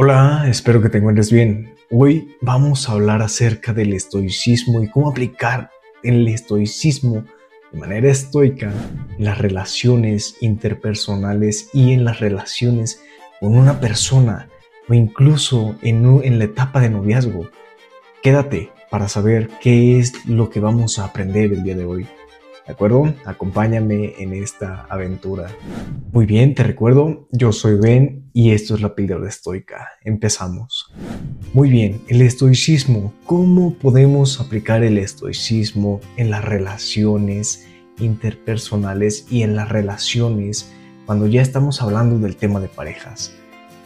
Hola, espero que te encuentres bien. Hoy vamos a hablar acerca del estoicismo y cómo aplicar el estoicismo de manera estoica en las relaciones interpersonales y en las relaciones con una persona o incluso en, en la etapa de noviazgo. Quédate para saber qué es lo que vamos a aprender el día de hoy. ¿De acuerdo? Acompáñame en esta aventura. Muy bien, te recuerdo, yo soy Ben y esto es la píldora estoica. Empezamos. Muy bien, el estoicismo. ¿Cómo podemos aplicar el estoicismo en las relaciones interpersonales y en las relaciones cuando ya estamos hablando del tema de parejas?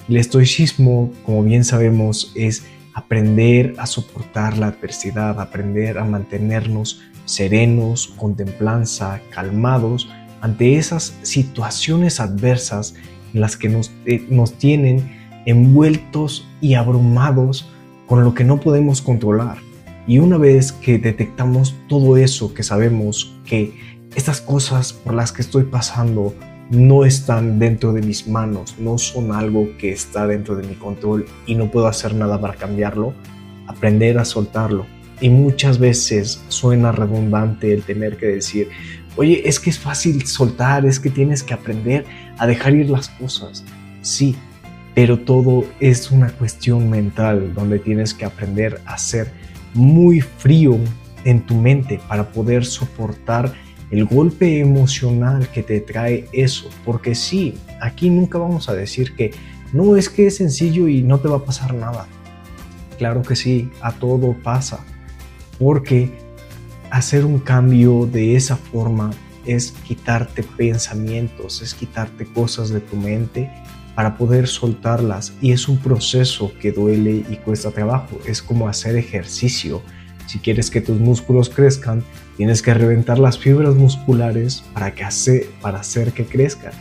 El estoicismo, como bien sabemos, es aprender a soportar la adversidad, aprender a mantenernos serenos, con templanza, calmados ante esas situaciones adversas en las que nos, eh, nos tienen envueltos y abrumados con lo que no podemos controlar. Y una vez que detectamos todo eso, que sabemos que estas cosas por las que estoy pasando no están dentro de mis manos, no son algo que está dentro de mi control y no puedo hacer nada para cambiarlo, aprender a soltarlo, y muchas veces suena redundante el tener que decir, oye, es que es fácil soltar, es que tienes que aprender a dejar ir las cosas. Sí, pero todo es una cuestión mental donde tienes que aprender a ser muy frío en tu mente para poder soportar el golpe emocional que te trae eso. Porque sí, aquí nunca vamos a decir que no es que es sencillo y no te va a pasar nada. Claro que sí, a todo pasa porque hacer un cambio de esa forma es quitarte pensamientos, es quitarte cosas de tu mente para poder soltarlas y es un proceso que duele y cuesta trabajo, es como hacer ejercicio. Si quieres que tus músculos crezcan, tienes que reventar las fibras musculares para, que hace, para hacer que crezcan.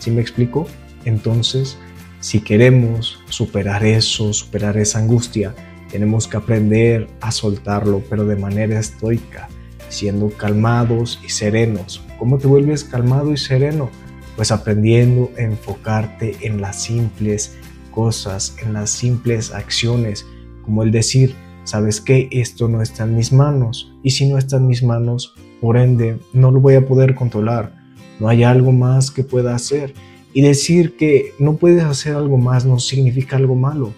¿Sí me explico? Entonces, si queremos superar eso, superar esa angustia, tenemos que aprender a soltarlo, pero de manera estoica, siendo calmados y serenos. ¿Cómo te vuelves calmado y sereno? Pues aprendiendo a enfocarte en las simples cosas, en las simples acciones, como el decir, sabes que esto no está en mis manos, y si no está en mis manos, por ende, no lo voy a poder controlar, no hay algo más que pueda hacer. Y decir que no puedes hacer algo más no significa algo malo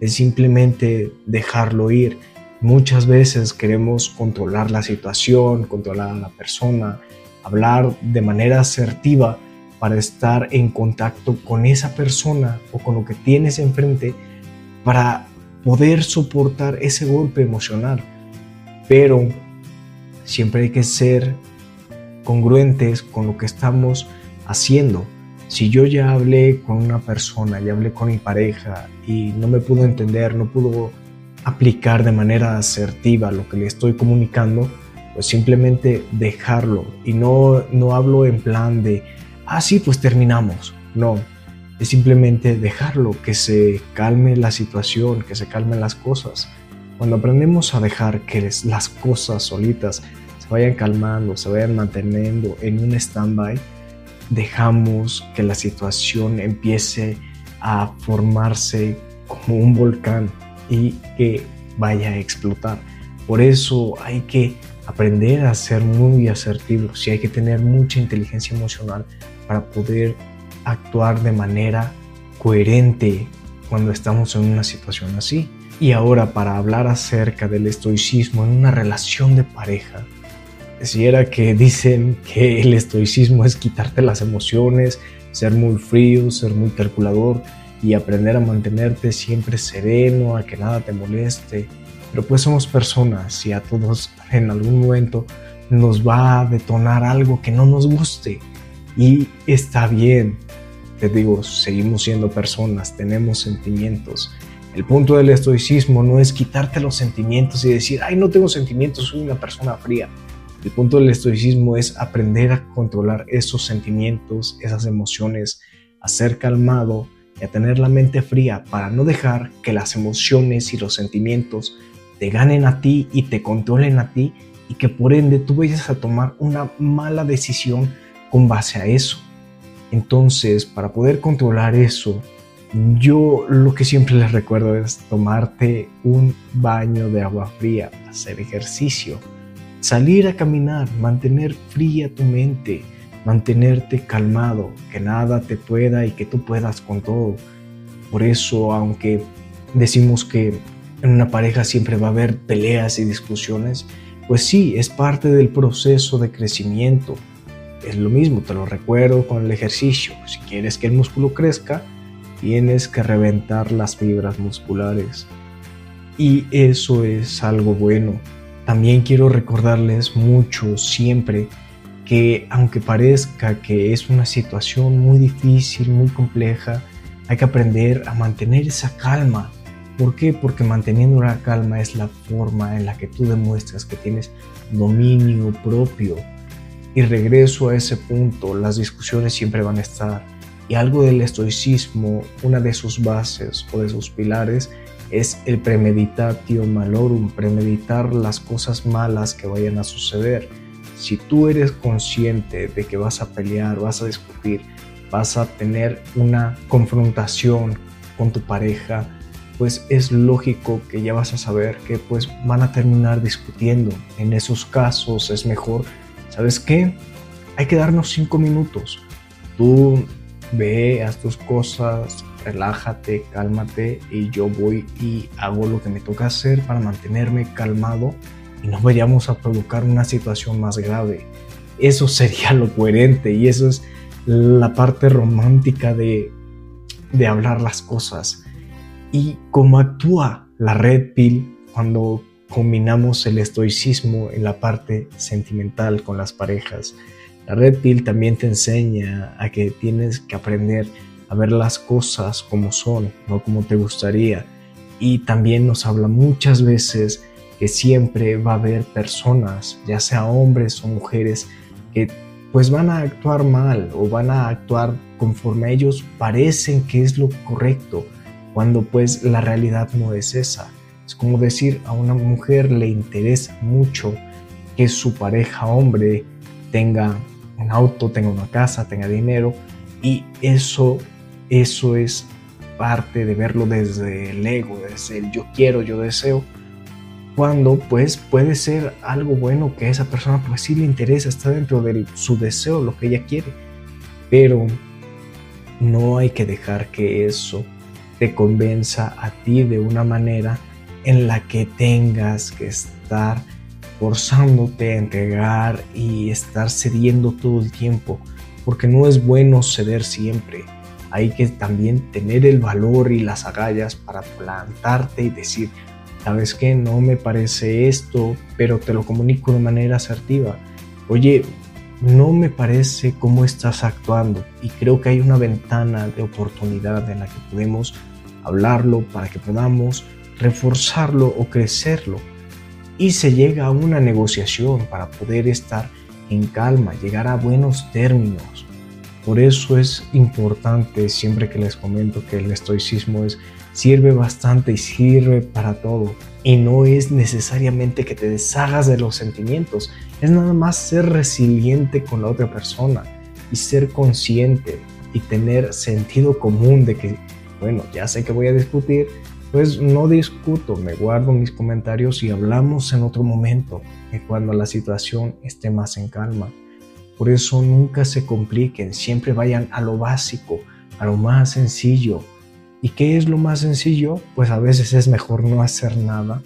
es simplemente dejarlo ir. Muchas veces queremos controlar la situación, controlar a la persona, hablar de manera asertiva para estar en contacto con esa persona o con lo que tienes enfrente para poder soportar ese golpe emocional. Pero siempre hay que ser congruentes con lo que estamos haciendo. Si yo ya hablé con una persona, ya hablé con mi pareja y no me pudo entender, no pudo aplicar de manera asertiva lo que le estoy comunicando, pues simplemente dejarlo. Y no, no hablo en plan de, ah, sí, pues terminamos. No, es simplemente dejarlo, que se calme la situación, que se calmen las cosas. Cuando aprendemos a dejar que las cosas solitas se vayan calmando, se vayan manteniendo en un stand-by, dejamos que la situación empiece a formarse como un volcán y que vaya a explotar. Por eso hay que aprender a ser muy asertivos y hay que tener mucha inteligencia emocional para poder actuar de manera coherente cuando estamos en una situación así. Y ahora para hablar acerca del estoicismo en una relación de pareja, si era que dicen que el estoicismo es quitarte las emociones, ser muy frío, ser muy calculador y aprender a mantenerte siempre sereno, a que nada te moleste. Pero pues somos personas y a todos en algún momento nos va a detonar algo que no nos guste. Y está bien, te digo, seguimos siendo personas, tenemos sentimientos. El punto del estoicismo no es quitarte los sentimientos y decir, ay, no tengo sentimientos, soy una persona fría. El punto del estoicismo es aprender a controlar esos sentimientos, esas emociones, a ser calmado y a tener la mente fría para no dejar que las emociones y los sentimientos te ganen a ti y te controlen a ti y que por ende tú vayas a tomar una mala decisión con base a eso. Entonces, para poder controlar eso, yo lo que siempre les recuerdo es tomarte un baño de agua fría, hacer ejercicio, salir a caminar, mantener fría tu mente, mantenerte calmado, que nada te pueda y que tú puedas con todo. Por eso, aunque decimos que en una pareja siempre va a haber peleas y discusiones, pues sí, es parte del proceso de crecimiento. Es lo mismo, te lo recuerdo con el ejercicio. Si quieres que el músculo crezca, tienes que reventar las fibras musculares. Y eso es algo bueno. También quiero recordarles mucho siempre que aunque parezca que es una situación muy difícil, muy compleja, hay que aprender a mantener esa calma. ¿Por qué? Porque manteniendo la calma es la forma en la que tú demuestras que tienes dominio propio. Y regreso a ese punto, las discusiones siempre van a estar. Y algo del estoicismo, una de sus bases o de sus pilares, es el premeditatio malorum, premeditar las cosas malas que vayan a suceder. Si tú eres consciente de que vas a pelear, vas a discutir, vas a tener una confrontación con tu pareja, pues es lógico que ya vas a saber que pues van a terminar discutiendo. En esos casos es mejor, ¿sabes qué? Hay que darnos cinco minutos. Tú ve, haz tus cosas, relájate, cálmate y yo voy y hago lo que me toca hacer para mantenerme calmado y no vayamos a provocar una situación más grave. Eso sería lo coherente y eso es la parte romántica de, de hablar las cosas. Y cómo actúa la red pill cuando combinamos el estoicismo en la parte sentimental con las parejas. La red pill también te enseña a que tienes que aprender a ver las cosas como son, no como te gustaría. Y también nos habla muchas veces que siempre va a haber personas, ya sea hombres o mujeres, que pues van a actuar mal o van a actuar conforme a ellos parecen que es lo correcto, cuando pues la realidad no es esa. Es como decir a una mujer le interesa mucho que su pareja hombre tenga un auto, tenga una casa, tenga dinero y eso eso es parte de verlo desde el ego, desde el yo quiero, yo deseo, cuando pues puede ser algo bueno que a esa persona pues sí le interesa, está dentro de su deseo, lo que ella quiere, pero no hay que dejar que eso te convenza a ti de una manera en la que tengas que estar forzándote a entregar y estar cediendo todo el tiempo, porque no es bueno ceder siempre hay que también tener el valor y las agallas para plantarte y decir, sabes que no me parece esto, pero te lo comunico de manera asertiva. Oye, no me parece cómo estás actuando y creo que hay una ventana de oportunidad en la que podemos hablarlo para que podamos reforzarlo o crecerlo. Y se llega a una negociación para poder estar en calma, llegar a buenos términos. Por eso es importante siempre que les comento que el estoicismo es sirve bastante y sirve para todo. Y no es necesariamente que te deshagas de los sentimientos, es nada más ser resiliente con la otra persona y ser consciente y tener sentido común de que, bueno, ya sé que voy a discutir, pues no discuto, me guardo mis comentarios y hablamos en otro momento, cuando la situación esté más en calma. Por eso nunca se compliquen, siempre vayan a lo básico, a lo más sencillo. ¿Y qué es lo más sencillo? Pues a veces es mejor no hacer nada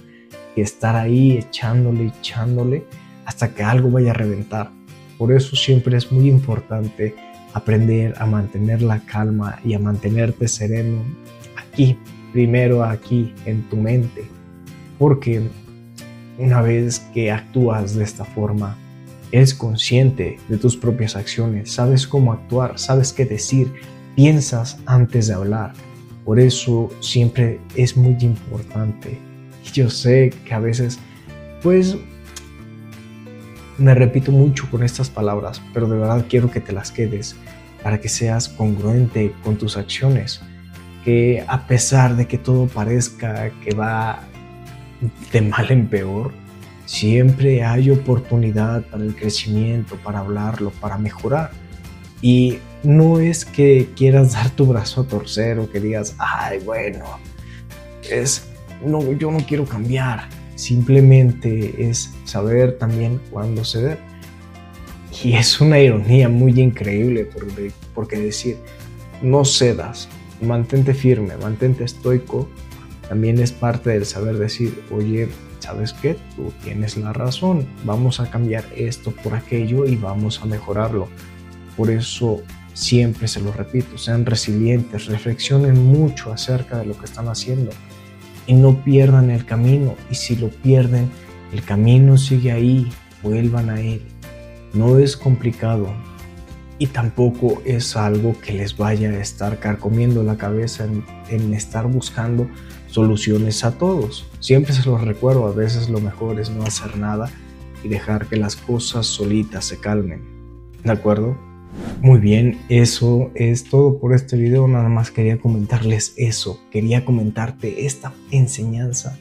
que estar ahí echándole, echándole hasta que algo vaya a reventar. Por eso siempre es muy importante aprender a mantener la calma y a mantenerte sereno aquí, primero aquí en tu mente. Porque una vez que actúas de esta forma, Eres consciente de tus propias acciones, sabes cómo actuar, sabes qué decir, piensas antes de hablar. Por eso siempre es muy importante. Yo sé que a veces, pues, me repito mucho con estas palabras, pero de verdad quiero que te las quedes para que seas congruente con tus acciones. Que a pesar de que todo parezca que va de mal en peor, Siempre hay oportunidad para el crecimiento, para hablarlo, para mejorar. Y no es que quieras dar tu brazo a torcer o que digas, ay, bueno, es, no, yo no quiero cambiar. Simplemente es saber también cuándo ceder. Y es una ironía muy increíble porque, porque decir, no cedas, mantente firme, mantente estoico, también es parte del saber decir, oye, ¿sabes qué? Tú tienes la razón, vamos a cambiar esto por aquello y vamos a mejorarlo. Por eso siempre se lo repito, sean resilientes, reflexionen mucho acerca de lo que están haciendo y no pierdan el camino. Y si lo pierden, el camino sigue ahí, vuelvan a él. No es complicado y tampoco es algo que les vaya a estar carcomiendo la cabeza en, en estar buscando soluciones a todos. Siempre se los recuerdo, a veces lo mejor es no hacer nada y dejar que las cosas solitas se calmen. ¿De acuerdo? Muy bien, eso es todo por este video. Nada más quería comentarles eso. Quería comentarte esta enseñanza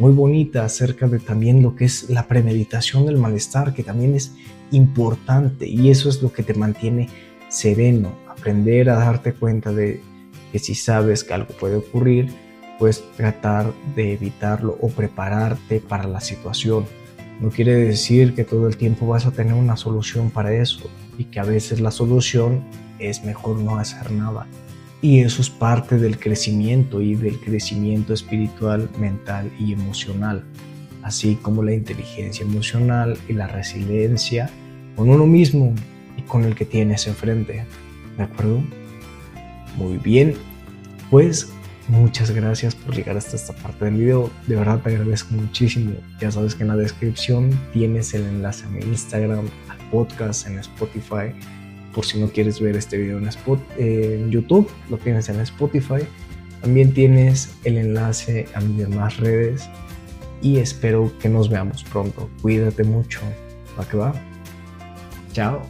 muy bonita acerca de también lo que es la premeditación del malestar, que también es importante y eso es lo que te mantiene sereno. Aprender a darte cuenta de que si sabes que algo puede ocurrir, pues tratar de evitarlo o prepararte para la situación. No quiere decir que todo el tiempo vas a tener una solución para eso y que a veces la solución es mejor no hacer nada. Y eso es parte del crecimiento y del crecimiento espiritual, mental y emocional, así como la inteligencia emocional y la resiliencia con uno mismo y con el que tienes enfrente. ¿De acuerdo? Muy bien, pues Muchas gracias por llegar hasta esta parte del video. De verdad te agradezco muchísimo. Ya sabes que en la descripción tienes el enlace a mi Instagram, al podcast, en Spotify. Por si no quieres ver este video en, YouTube, lo tienes en Spotify. También tienes el enlace a mis demás redes. Y espero que nos veamos pronto. Cuídate mucho. ¿Va que va? Chao.